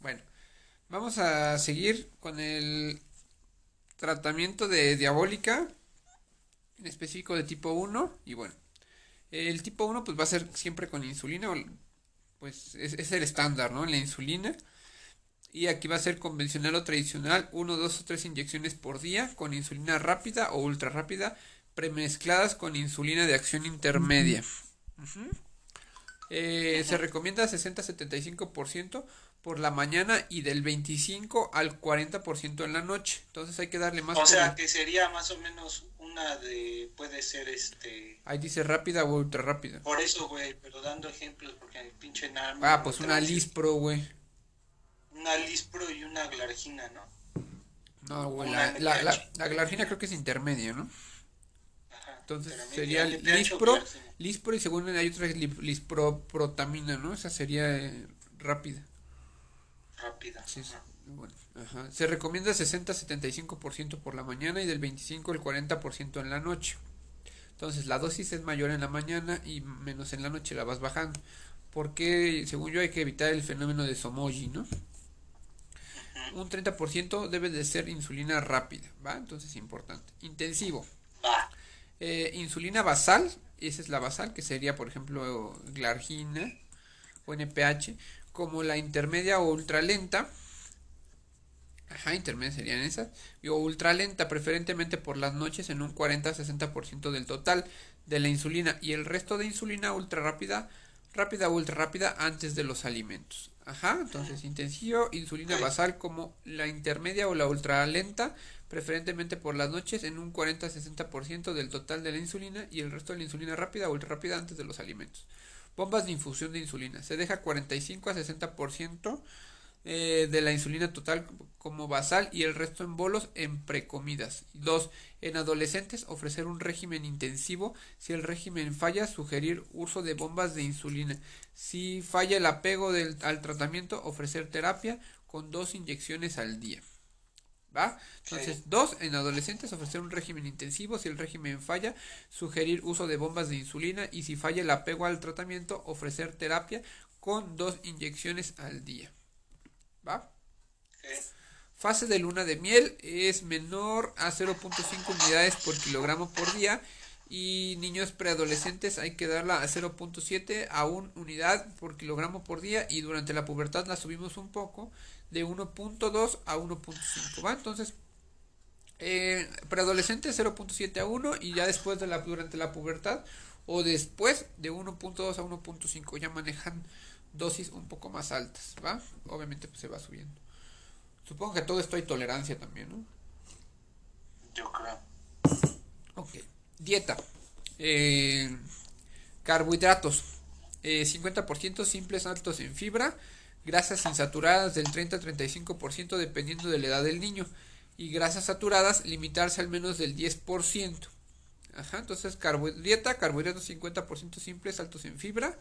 Bueno, vamos a seguir con el tratamiento de diabólica, en específico de tipo 1. Y bueno, el tipo 1 pues va a ser siempre con insulina, pues es, es el estándar, ¿no? La insulina. Y aquí va a ser convencional o tradicional, 1, 2 o 3 inyecciones por día con insulina rápida o ultra rápida, premezcladas con insulina de acción intermedia. Eh, se recomienda 60-75% por la mañana y del 25 al 40% en la noche. Entonces hay que darle más. O sea, que sería más o menos una de. Puede ser este. Ahí dice rápida o ultra rápida. Por eso, güey, pero dando ejemplos, porque el pinche Ah, pues una Lispro, güey. Una Lispro y una Glargina, ¿no? No, güey, la, la, la, Glargina creo que es intermedia, ¿no? Entonces sería Lispro, Lispro y según hay otra Lisproprotamina, ¿no? Esa sería eh, rápida. Rápida. Sí, Bueno, ajá. Se recomienda 60-75% por la mañana y del 25 al 40% en la noche. Entonces la dosis es mayor en la mañana y menos en la noche la vas bajando. Porque según yo hay que evitar el fenómeno de Somoji, ¿no? Un 30% debe de ser insulina rápida, ¿va? Entonces importante. Intensivo. Va. Eh, insulina basal, esa es la basal, que sería por ejemplo glargina o NPH, como la intermedia o ultralenta. Ajá, intermedia serían esas. O ultralenta, preferentemente por las noches en un 40-60% del total de la insulina. Y el resto de insulina ultra rápida, rápida o ultra rápida antes de los alimentos. Ajá, entonces intensivo, insulina basal como la intermedia o la ultralenta preferentemente por las noches en un 40-60% del total de la insulina y el resto de la insulina rápida o ultra rápida antes de los alimentos. Bombas de infusión de insulina. Se deja 45 a 60% eh, de la insulina total como basal y el resto en bolos en precomidas. 2. En adolescentes ofrecer un régimen intensivo. Si el régimen falla, sugerir uso de bombas de insulina. Si falla el apego al tratamiento, ofrecer terapia con dos inyecciones al día. ¿Va? Entonces, dos, en adolescentes ofrecer un régimen intensivo, si el régimen falla, sugerir uso de bombas de insulina y si falla el apego al tratamiento, ofrecer terapia con dos inyecciones al día. ¿Va? Fase de luna de miel es menor a 0.5 unidades por kilogramo por día y niños preadolescentes hay que darla a 0.7 a 1 unidad por kilogramo por día y durante la pubertad la subimos un poco de 1.2 a 1.5, ¿va? Entonces, eh, preadolescente 0.7 a 1 y ya después de la durante la pubertad o después de 1.2 a 1.5 ya manejan dosis un poco más altas, ¿va? Obviamente pues se va subiendo. Supongo que todo esto hay tolerancia también, ¿no? Yo creo. Ok. Dieta. Eh, carbohidratos. Eh, 50% simples altos en fibra grasas insaturadas del 30-35% dependiendo de la edad del niño y grasas saturadas limitarse al menos del 10%. Ajá, entonces dieta, carbohidratos 50% simples, altos en fibra,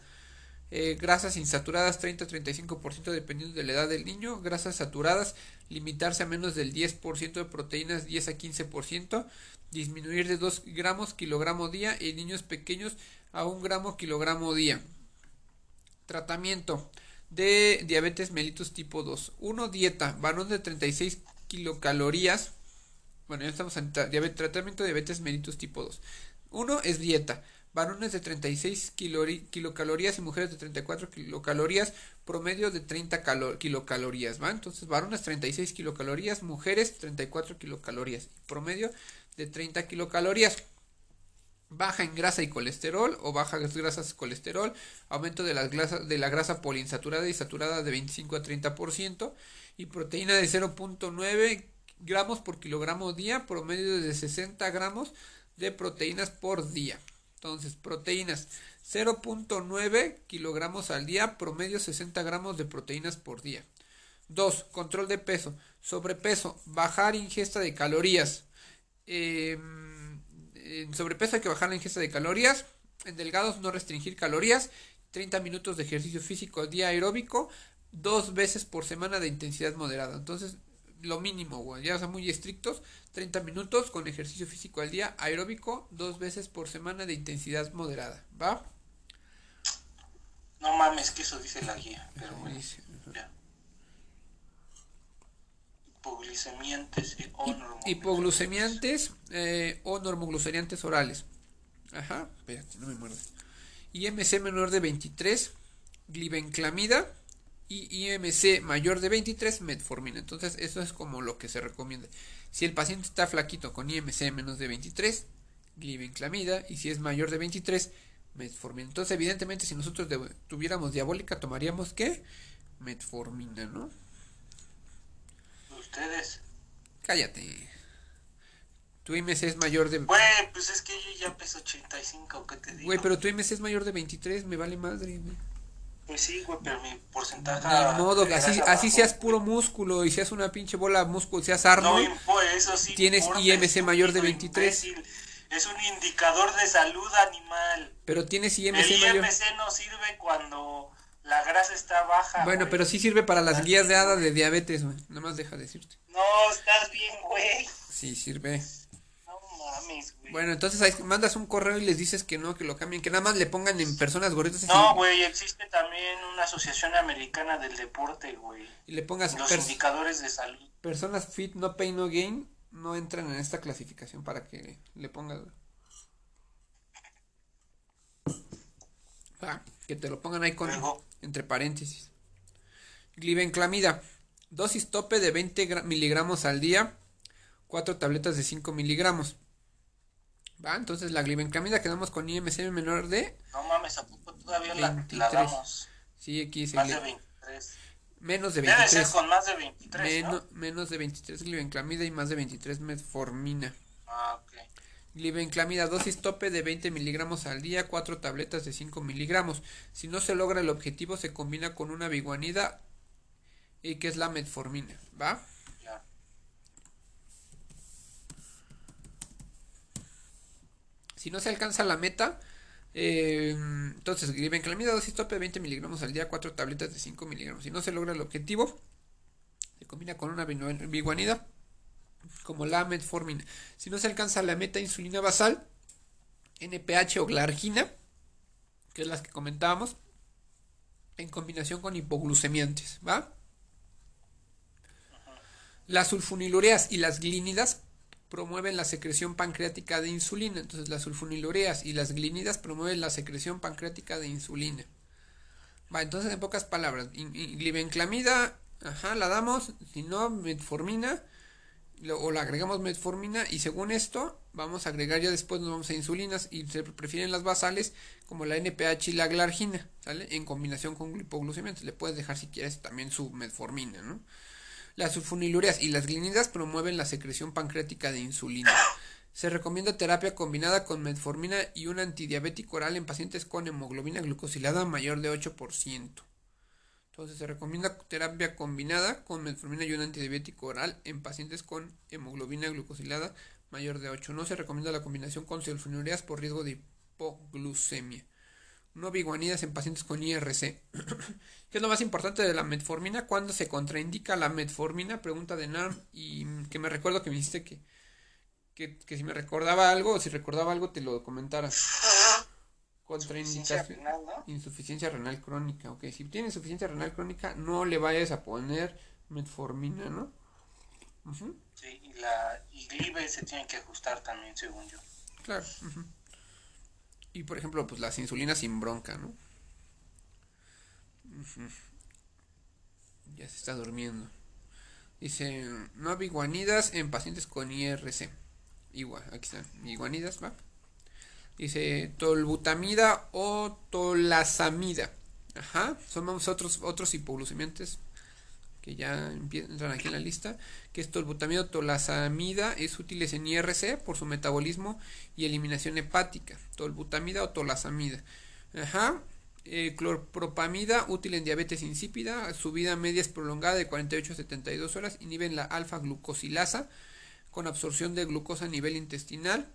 eh, grasas insaturadas 30-35% dependiendo de la edad del niño, grasas saturadas limitarse a menos del 10% de proteínas 10 a 15%, disminuir de 2 gramos kilogramo día en niños pequeños a 1 gramo kilogramo día. Tratamiento de diabetes mellitus tipo 2. 1. Dieta. Varón de 36 kilocalorías. Bueno, ya estamos en tratamiento de diabetes mellitus tipo 2. 1 es dieta. Varones de 36 kilocalorías y mujeres de 34 kilocalorías, promedio de 30 kilocalorías, ¿va? Entonces, varones 36 kilocalorías, mujeres 34 kilocalorías, promedio de 30 kilocalorías baja en grasa y colesterol o baja grasas y colesterol, aumento de, las de la grasa poliinsaturada y saturada de 25 a 30% y proteína de 0.9 gramos por kilogramo día, promedio de 60 gramos de proteínas por día. Entonces, proteínas 0.9 kilogramos al día, promedio 60 gramos de proteínas por día. 2. Control de peso. Sobrepeso. Bajar ingesta de calorías. Eh, en sobrepeso hay que bajar la ingesta de calorías. En delgados no restringir calorías. 30 minutos de ejercicio físico día aeróbico. Dos veces por semana de intensidad moderada. Entonces, lo mínimo, güey. Ya son muy estrictos. 30 minutos con ejercicio físico al día aeróbico. Dos veces por semana de intensidad moderada. ¿Va? No mames, que eso dice la guía. Pero o normoglicemiantes. Hipoglucemiantes eh, o normogluceriantes orales. Ajá, espérate, no me muerdas. IMC menor de 23, glibenclamida y IMC mayor de 23, metformina. Entonces, eso es como lo que se recomienda. Si el paciente está flaquito con IMC menos de 23, glibenclamida y si es mayor de 23, metformina. Entonces, evidentemente, si nosotros tuviéramos diabólica, tomaríamos qué? Metformina, ¿no? Ustedes. Cállate. Tu IMC es mayor de. Güey, pues es que yo ya peso 85, ¿qué te digo? Güey, pero tu IMC es mayor de 23, me vale madre, güey. Pues sí, güey, pero mi porcentaje. De modo, así, así seas puro músculo y seas una pinche bola de músculo, seas Arnold. No, eso sí. Tienes IMC mayor de 23. Es un indicador de salud animal. Pero tienes IMC El IMC no sirve cuando grasa está baja. Bueno, pero sí sirve para las guías de hada de diabetes, güey. Nada más deja de decirte. No, estás bien, güey. Sí, sirve. mames, güey. Bueno, entonces ahí mandas un correo y les dices que no, que lo cambien, que nada más le pongan en personas gorditas. No, güey, existe también una asociación americana del deporte, güey. Y le pongas los indicadores de salud. Personas fit, no pain, no gain, no entran en esta clasificación para que le pongas. Ah, que te lo pongan ahí con entre paréntesis. Glibenclamida. Dosis tope de 20 miligramos al día. Cuatro tabletas de 5 miligramos. Va, entonces la glibenclamida quedamos con IMC menor de... No mames, ¿a poco todavía la, la, damos? Sí, aquí Más de 23. Menos de 23. Debe ser con más de 23, Menos, menos de 23 glibenclamida y más de 23 metformina. Ah, ok. Glibenclamida, dosis tope de 20 miligramos al día, 4 tabletas de 5 miligramos. Si no se logra el objetivo, se combina con una biguanida y que es la metformina, ¿va? Si no se alcanza la meta, eh, entonces glibenclamida, dosis tope de 20 miligramos al día, 4 tabletas de 5 miligramos. Si no se logra el objetivo, se combina con una biguanida como la metformina. Si no se alcanza la meta insulina basal, NPH o glargina, que es las que comentábamos, en combinación con hipoglucemiantes, ¿va? Las sulfonilureas y las glínidas promueven la secreción pancreática de insulina. Entonces, las sulfonilureas y las glínidas promueven la secreción pancreática de insulina. Va, entonces, en pocas palabras, glibenclamida, ajá, la damos, si no, metformina, o le agregamos metformina y según esto vamos a agregar ya después nos vamos a insulinas y se prefieren las basales como la NPH y la glargina, ¿sale? En combinación con glipoglucemiantes. Le puedes dejar si quieres también su metformina, ¿no? Las sulfonilureas y las glinidas promueven la secreción pancreática de insulina. Se recomienda terapia combinada con metformina y un antidiabético oral en pacientes con hemoglobina glucosilada mayor de 8%. Entonces se recomienda terapia combinada con metformina y un antidiabético oral en pacientes con hemoglobina glucosilada mayor de 8. No se recomienda la combinación con sulfonilureas por riesgo de hipoglucemia. No biguanidas en pacientes con IRC. ¿Qué es lo más importante de la metformina? ¿Cuándo se contraindica la metformina? Pregunta de NARM. Y que me recuerdo que me dijiste que, que, que si me recordaba algo o si recordaba algo te lo comentaras. Contraindicación. Insuficiencia renal crónica. Ok, si tiene insuficiencia renal crónica, no le vayas a poner metformina, ¿no? Sí, y la y glibe se tiene que ajustar también, según yo. Claro. Y por ejemplo, pues las insulinas sin bronca, ¿no? Ya se está durmiendo. Dice, no biguanidas en pacientes con IRC. Igual, aquí están. Iguanidas, ¿va? Dice tolbutamida o tolazamida. Ajá, son otros, otros hipoglucemiantes que ya entran aquí en la lista, que es tolbutamida o tolazamida, es útiles en IRC por su metabolismo y eliminación hepática. Tolbutamida o tolazamida. Ajá, eh, clorpropamida, útil en diabetes insípida, su vida media es prolongada de 48 a 72 horas, inhiben la alfa glucosilasa con absorción de glucosa a nivel intestinal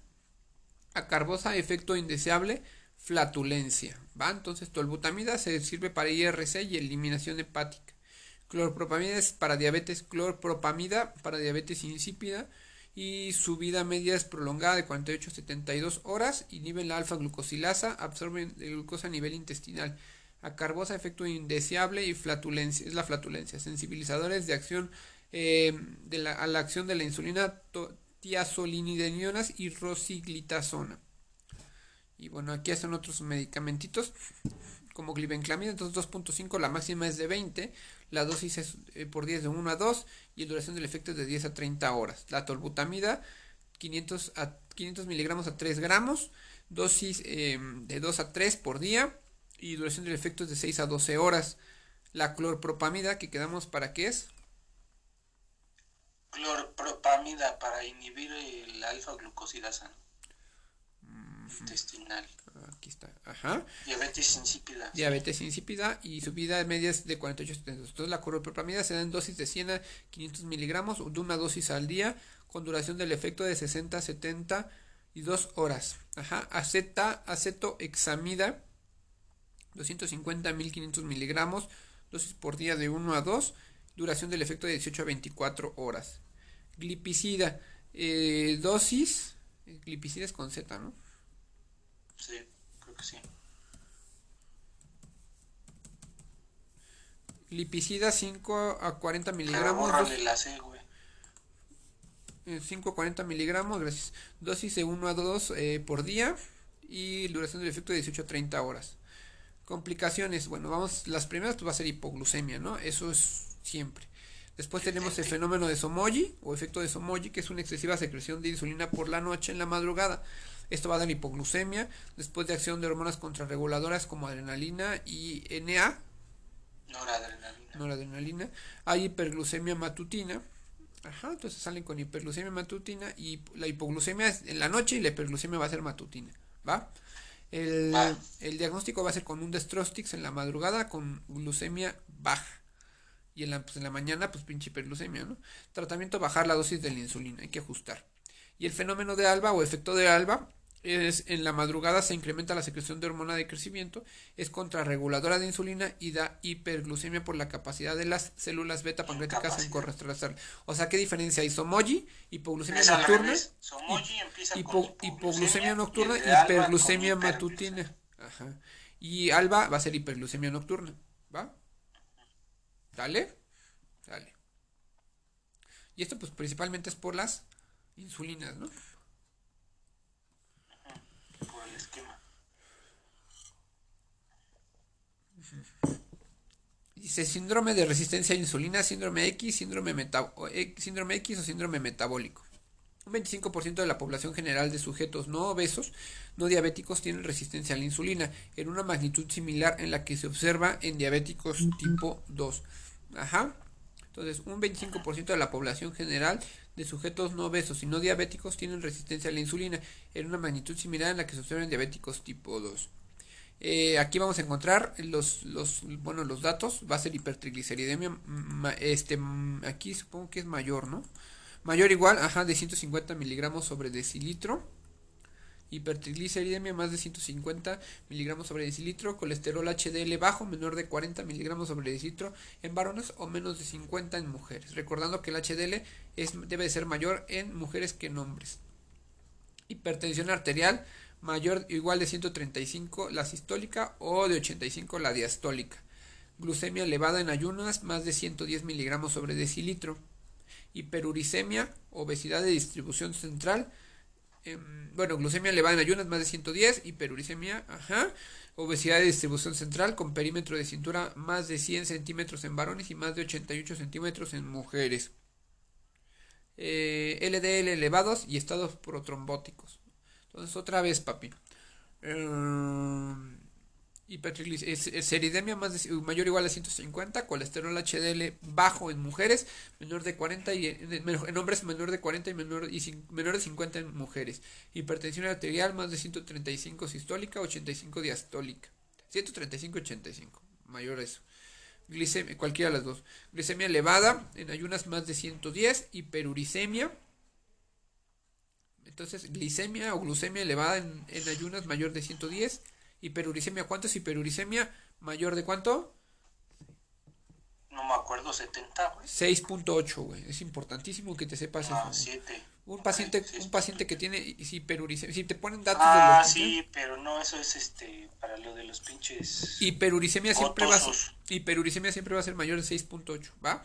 acarbosa, efecto indeseable, flatulencia. ¿va? Entonces, tolbutamida se sirve para IRC y eliminación hepática. Clorpropamida es para diabetes, clorpropamida para diabetes insípida y su vida media es prolongada de 48 a 72 horas, inhiben la alfa glucosilasa, absorben glucosa a nivel intestinal. Acarbosa, efecto indeseable y flatulencia, es la flatulencia. Sensibilizadores de acción eh, de la, a la acción de la insulina tiazolinidionas y rosiglitazona. Y bueno, aquí hacen otros medicamentitos como glibenclamida, entonces 2.5, la máxima es de 20, la dosis es eh, por 10 de 1 a 2 y la duración del efecto es de 10 a 30 horas. La tolbutamida 500, a, 500 miligramos a 3 gramos, dosis eh, de 2 a 3 por día y duración del efecto es de 6 a 12 horas. La clorpropamida que quedamos para qué es? Clorpropamida para inhibir el alfa glucosidasa intestinal. Aquí está. Ajá. Diabetes insípida. Diabetes insípida y su vida media es de 48 segundos. Entonces la clorpropamida se da en dosis de 100 a 500 miligramos de una dosis al día con duración del efecto de 60 a 70 y 2 horas. Ajá. Aceta, acetoexamida 250 a 1500 miligramos, dosis por día de 1 a 2, duración del efecto de 18 a 24 horas. Glipicida, eh, dosis, glipicida es con Z, ¿no? Sí, creo que sí. Lipicida 5 a 40 miligramos. la C, güey. 5 a 40 miligramos, gracias. Dosis de 1 a 2 eh, por día y duración del efecto de 18 a 30 horas. Complicaciones, bueno, vamos, las primeras pues va a ser hipoglucemia, ¿no? Eso es siempre. Después tenemos el fenómeno de Somoji o efecto de Somoji, que es una excesiva secreción de insulina por la noche en la madrugada. Esto va a dar hipoglucemia después de acción de hormonas contrarreguladoras como adrenalina y NA. Noradrenalina. Noradrenalina. Hay hiperglucemia matutina. Ajá, entonces salen con hiperglucemia matutina y la hipoglucemia es en la noche y la hiperglucemia va a ser matutina. ¿Va? El, el diagnóstico va a ser con un destrostix en la madrugada con glucemia baja. Y en la, pues en la mañana, pues pinche hiperglucemia, ¿no? Tratamiento, bajar la dosis de la insulina, hay que ajustar. Y el fenómeno de alba o efecto de alba es en la madrugada se incrementa la secreción de hormona de crecimiento, es contrarreguladora de insulina y da hiperglucemia por la capacidad de las células beta pancreáticas en corresponder. O sea, ¿qué diferencia hay? Somoji, hipoglucemia nocturna, hipoglucemia, nocturna y hiperglucemia matutina. Ajá. Y alba va a ser hiperglucemia nocturna, ¿va? Dale. Dale. Y esto pues principalmente es por las insulinas, ¿no? Por el esquema. Dice síndrome de resistencia a insulina, síndrome X, síndrome, eh, síndrome X o síndrome metabólico. Un 25% de la población general de sujetos no obesos, no diabéticos, tienen resistencia a la insulina, en una magnitud similar en la que se observa en diabéticos tipo 2. Ajá. Entonces, un 25% de la población general de sujetos no obesos y no diabéticos tienen resistencia a la insulina en una magnitud similar a la que se observa en diabéticos tipo 2. Eh, aquí vamos a encontrar los, los, bueno, los datos. Va a ser hipertrigliceridemia. Este, aquí supongo que es mayor, ¿no? Mayor igual, ajá, de 150 miligramos sobre decilitro hipertrigliceridemia más de 150 miligramos sobre decilitro, colesterol HDL bajo menor de 40 miligramos sobre decilitro en varones o menos de 50 en mujeres. Recordando que el HDL es, debe de ser mayor en mujeres que en hombres. Hipertensión arterial mayor o igual de 135 la sistólica o de 85 la diastólica. Glucemia elevada en ayunas más de 110 miligramos sobre decilitro. Hiperuricemia, obesidad de distribución central Em, bueno, glucemia elevada en ayunas más de 110, hiperuricemia, ajá, obesidad de distribución central con perímetro de cintura más de 100 centímetros en varones y más de 88 centímetros en mujeres. Eh, LDL elevados y estados protrombóticos. Entonces, otra vez, papi. Eh, hipertrigliceridemia más mayor o igual a 150, colesterol HDL bajo en mujeres, menor de 40 y en, hombres menor de 40 y menor, y menor de 50 en mujeres. Hipertensión arterial más de 135 sistólica, 85 diastólica. 135 85, mayor eso. Glicemia, cualquiera de las dos. Glicemia elevada en ayunas más de 110, hiperuricemia. Entonces, glicemia o glucemia elevada en, en ayunas mayor de 110 Hiperuricemia, ¿cuánto es hiperuricemia? ¿Mayor de cuánto? No me acuerdo, 70, güey. 6.8, güey. Es importantísimo que te sepas no, 7. Un paciente, un paciente que tiene hiperuricemia, si te ponen datos ah, de los sí, pero no, eso es este para lo de los pinches hiperuricemia siempre va a ser, hiperuricemia siempre va a ser mayor de 6.8, ¿va?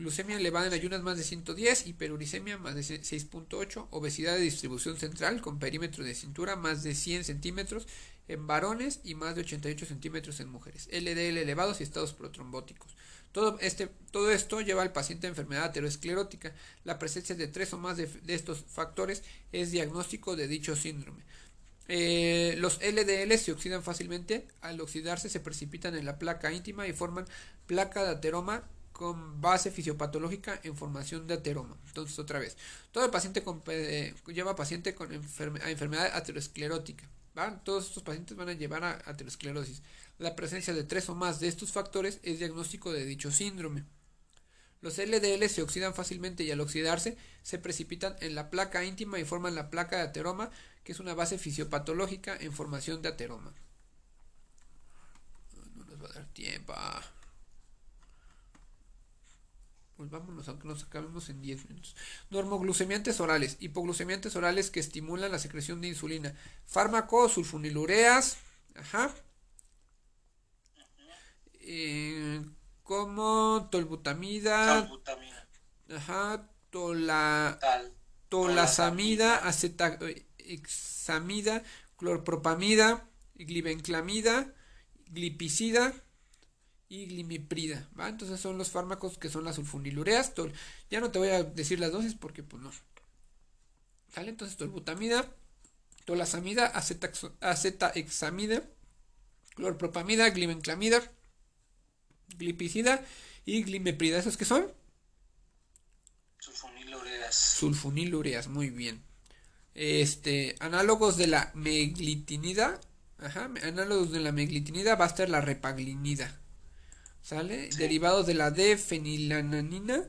Glucemia elevada en ayunas más de 110, hiperuricemia más de 6.8, obesidad de distribución central con perímetro de cintura más de 100 centímetros en varones y más de 88 centímetros en mujeres, LDL elevados y estados protrombóticos. Todo, este, todo esto lleva al paciente a enfermedad aterosclerótica. La presencia de tres o más de, estos factores es diagnóstico de dicho síndrome. Eh, los LDL se oxidan fácilmente, al oxidarse se precipitan en la placa íntima y forman placa de ateroma con base fisiopatológica en formación de ateroma. Entonces, otra vez, todo el paciente con, eh, lleva paciente con a enfermedad aterosclerótica. Todos estos pacientes van a llevar a aterosclerosis. La presencia de tres o más de estos factores es diagnóstico de dicho síndrome. Los LDL se oxidan fácilmente y al oxidarse se precipitan en la placa íntima y forman la placa de ateroma, que es una base fisiopatológica en formación de ateroma. No nos va a dar tiempo. Pues vámonos, aunque nos acabemos en 10 minutos. Normoglucemiantes orales, hipoglucemiantes orales que estimulan la secreción de insulina. Fármacos, sulfonilureas, ajá, eh, como tolbutamida, ajá, tola, tolasamida, acetaxamida, clorpropamida, glibenclamida, glipicida y glimiprida, ¿va? Entonces son los fármacos que son las sulfonilureas. ya no te voy a decir las dosis porque pues no. ¿Sale? Entonces tolbutamida, tolasamida, acetaxamida, clorpropamida, glibenclamida, glipicida y glimeprida. ¿Esos qué son? Sulfonilureas. Sulfonilureas, muy bien. Este, análogos de la meglitinida. Ajá, análogos de la meglitinida va a estar la repaglinida. ¿Sale? Derivados de la D-fenilananina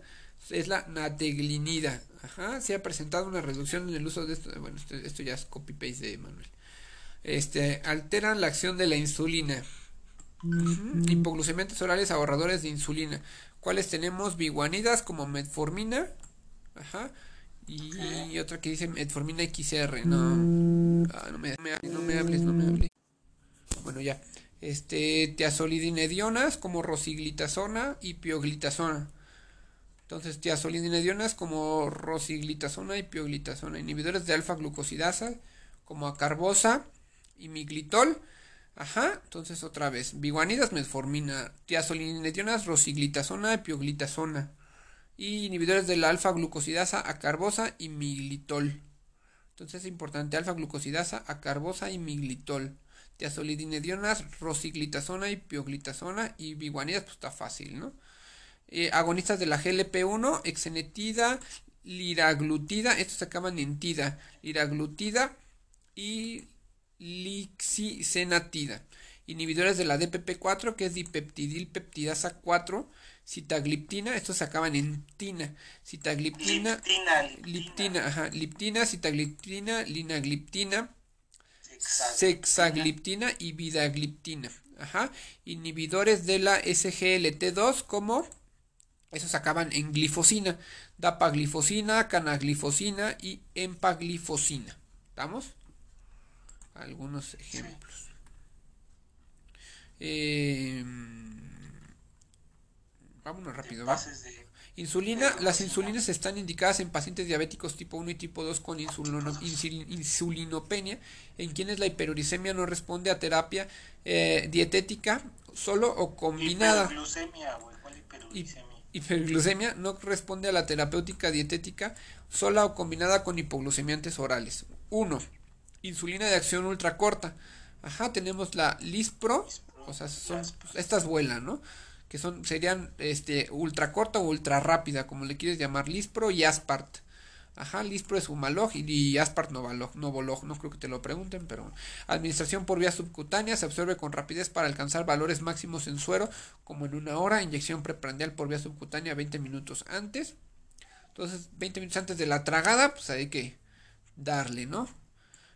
es la nateglinida. Ajá, se ha presentado una reducción en el uso de esto. Bueno, esto, esto ya es copy-paste de Manuel. Este, alteran la acción de la insulina. Hipoglucemiantes orales ahorradores de insulina. ¿Cuáles tenemos? Biguanidas como metformina. Ajá. Y, otra que dice metformina XR. No. Ah, no, me, no me hables, no me hables. Bueno, ya. Este, tiazolidinedionas como rosiglitazona y pioglitazona. Entonces, tiazolidinedionas como rosiglitazona y pioglitazona. Inhibidores de alfa glucosidasa como acarbosa y miglitol Ajá, entonces otra vez. Biguanidas, metformina, tiazolinedionas, rosiglitazona, pioglitazona. Y inhibidores de la alfa-glucosidasa, acarbosa y miglitol. Entonces es importante, alfa-glucosidasa, acarbosa y miglitol. Tiazolidinedionas, rosiglitazona y pioglitazona. Y biguanidas, pues está fácil, ¿no? Eh, agonistas de la GLP-1, exenetida, liraglutida, estos se acaban en tida, liraglutida y lixisenatida. Inhibidores de la DPP4, que es dipeptidilpeptidasa 4, citagliptina, estos se acaban en tina, citagliptina, liptina, ajá, liptina, citagliptina, linagliptina, sexagliptina y vidagliptina, ajá, inhibidores de la SGLT2 como esos acaban en glifosina, dapaglifosina, canaglifosina y empaglifosina. ¿Estamos? algunos ejemplos. Eh, vámonos rápido, Insulina, las insulinas están indicadas en pacientes diabéticos tipo 1 y tipo 2 con insulinopenia, en quienes la hiperuricemia no responde a terapia eh, dietética solo o combinada. Hiperglucemia, no responde a la terapéutica dietética sola o combinada con hipoglucemiantes orales. 1 insulina de acción ultra corta. Ajá, tenemos la Lispro, o sea, son estas vuelan, ¿no? Que son serían este ultra corta o ultra rápida, como le quieres llamar, Lispro y Aspart. Ajá, Lispro es Humalog y, Aspart Novalog, Novolog, no creo que te lo pregunten, pero administración por vía subcutánea se absorbe con rapidez para alcanzar valores máximos en suero, como en una hora, inyección preprandial por vía subcutánea 20 minutos antes. Entonces, 20 minutos antes de la tragada, pues hay que darle, ¿no?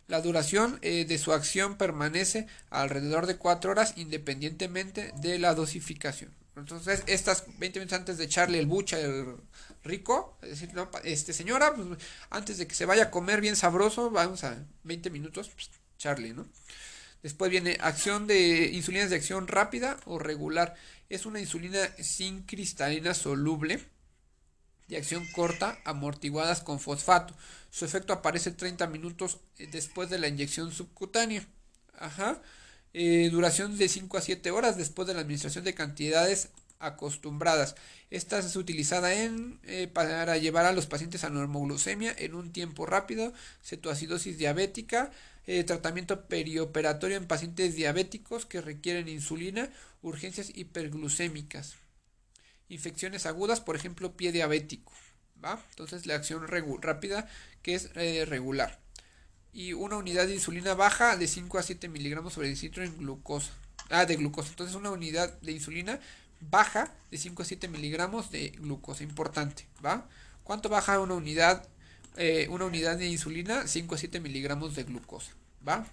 La duración eh, de su acción permanece alrededor de 4 horas independientemente de la dosificación. Entonces, estas 20 minutos antes de echarle el bucha, rico, es decir, no, este señora, pues, antes de que se vaya a comer bien sabroso, vamos a 20 minutos, pues, echarle, ¿no? Después viene acción de insulinas de acción rápida o regular. Es una insulina sin cristalina soluble de acción corta amortiguadas con fosfato. Su efecto aparece 30 minutos eh, después de la inyección subcutánea. Ajá. Eh, duración de 5 a 7 horas después de la administración de cantidades acostumbradas. Esta es utilizada en, eh, para llevar a los pacientes a normoglucemia en un tiempo rápido, cetoacidosis diabética, tratamiento perioperatorio en pacientes diabéticos que requieren insulina, urgencias hiperglucémicas infecciones agudas, por ejemplo, pie diabético, ¿va? Entonces la acción rápida que es eh, regular. Y una unidad de insulina baja de 5 a 7 miligramos sobre decilitro en glucosa. Ah, de glucosa. Entonces una unidad de insulina baja de 5 a 7 miligramos de glucosa. Importante, ¿va? ¿Cuánto baja una unidad, eh, una unidad de insulina? 5 a 7 miligramos de glucosa, ¿va?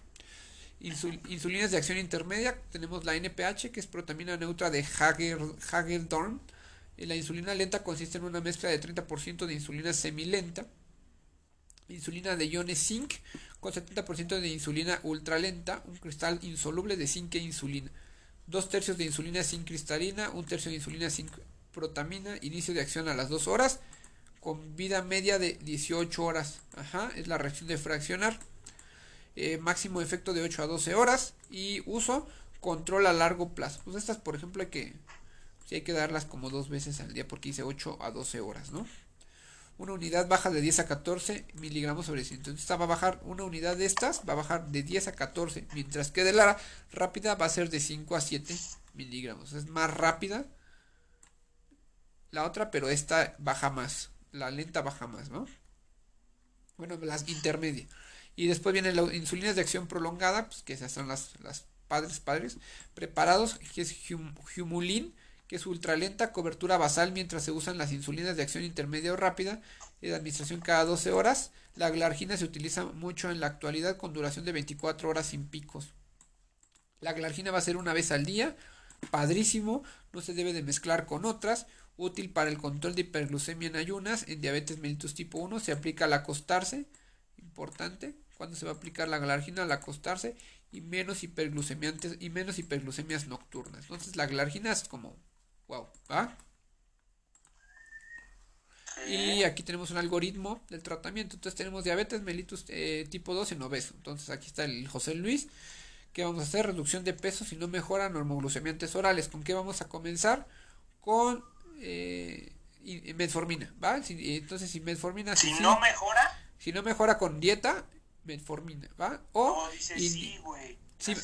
insulinas de acción intermedia, tenemos la NPH, que es protamina neutra de Hagedorn, la insulina lenta consiste en una mezcla de 30% de insulina semilenta, insulina de iones zinc con 70% de insulina ultralenta, un cristal insoluble de zinc e insulina, dos tercios de insulina zinc cristalina, un tercio de insulina zinc protamina, inicio de acción a las 2 horas, con vida media de 18 horas. Ajá, es la reacción de fraccionar. Eh, máximo efecto de 8 a 12 horas y uso control a largo plazo. Pues estas, por ejemplo, hay que hay que darlas como dos veces al día porque dice 8 a 12 horas, ¿no? Una unidad baja de 10 a 14 miligramos sobre 100. Entonces esta va a bajar, una unidad de estas va a bajar de 10 a 14, mientras que de la rápida va a ser de 5 a 7 miligramos. Es más rápida la otra, pero esta baja más. La lenta baja más, ¿no? Bueno, las intermedias. Y después vienen las insulinas de acción prolongada, pues que esas son las, las padres padres preparados, que es Humulin que es ultralenta, cobertura basal mientras se usan las insulinas de acción intermedia o rápida, de administración cada 12 horas. La glargina se utiliza mucho en la actualidad con duración de 24 horas sin picos. La glargina va a ser una vez al día, padrísimo, no se debe de mezclar con otras, útil para el control de hiperglucemia en ayunas, en diabetes mellitus tipo 1, se aplica al acostarse, importante, cuando se va a aplicar la glargina al acostarse y menos hiperglucemiantes y menos hiperglucemias nocturnas. Entonces la glargina es como Wow. Y aquí tenemos un algoritmo del tratamiento. Entonces tenemos diabetes mellitus eh, tipo 2 en obeso. Entonces aquí está el José Luis. ¿Qué vamos a hacer? Reducción de peso si no mejora normoglucemiantes orales. ¿Con qué vamos a comenzar? Con eh, metformina. ¿va? entonces si metformina... Si, no mejora. Si no mejora con dieta, metformina. ¿va? O, dice sí, güey. Sí,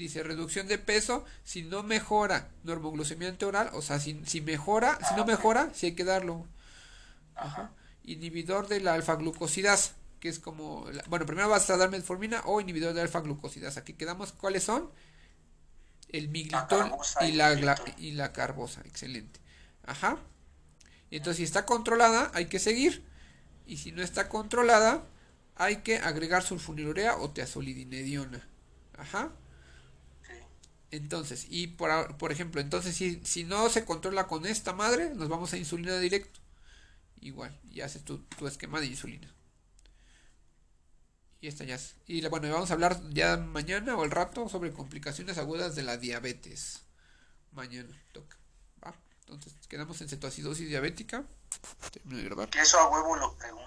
dice reducción de peso si no mejora normoglucemiante oral, o sea, si, si mejora, si no mejora, si hay que darlo. Ajá. Inhibidor de la alfa glucosidasa, que es como, bueno, primero vas a dar metformina o inhibidor de alfa glucosidasa. Aquí quedamos, ¿cuáles son? El miglitol y la, y la carbosa, excelente. Ajá. Entonces si está controlada, hay que seguir. Y si no está controlada, hay que agregar sulfonilurea o teazolidinediona. Ajá. Entonces, y por, por ejemplo, entonces si, si no se controla con esta madre, nos vamos a insulina directo. Igual, y haces tu, tu esquema de insulina. Y esta ya es. Y bueno, vamos a hablar ya mañana o al rato sobre complicaciones agudas de la diabetes. Mañana toca. ¿va? Entonces, quedamos en cetoacidosis diabética. Termino de grabar. Que eso a huevo lo pregunto.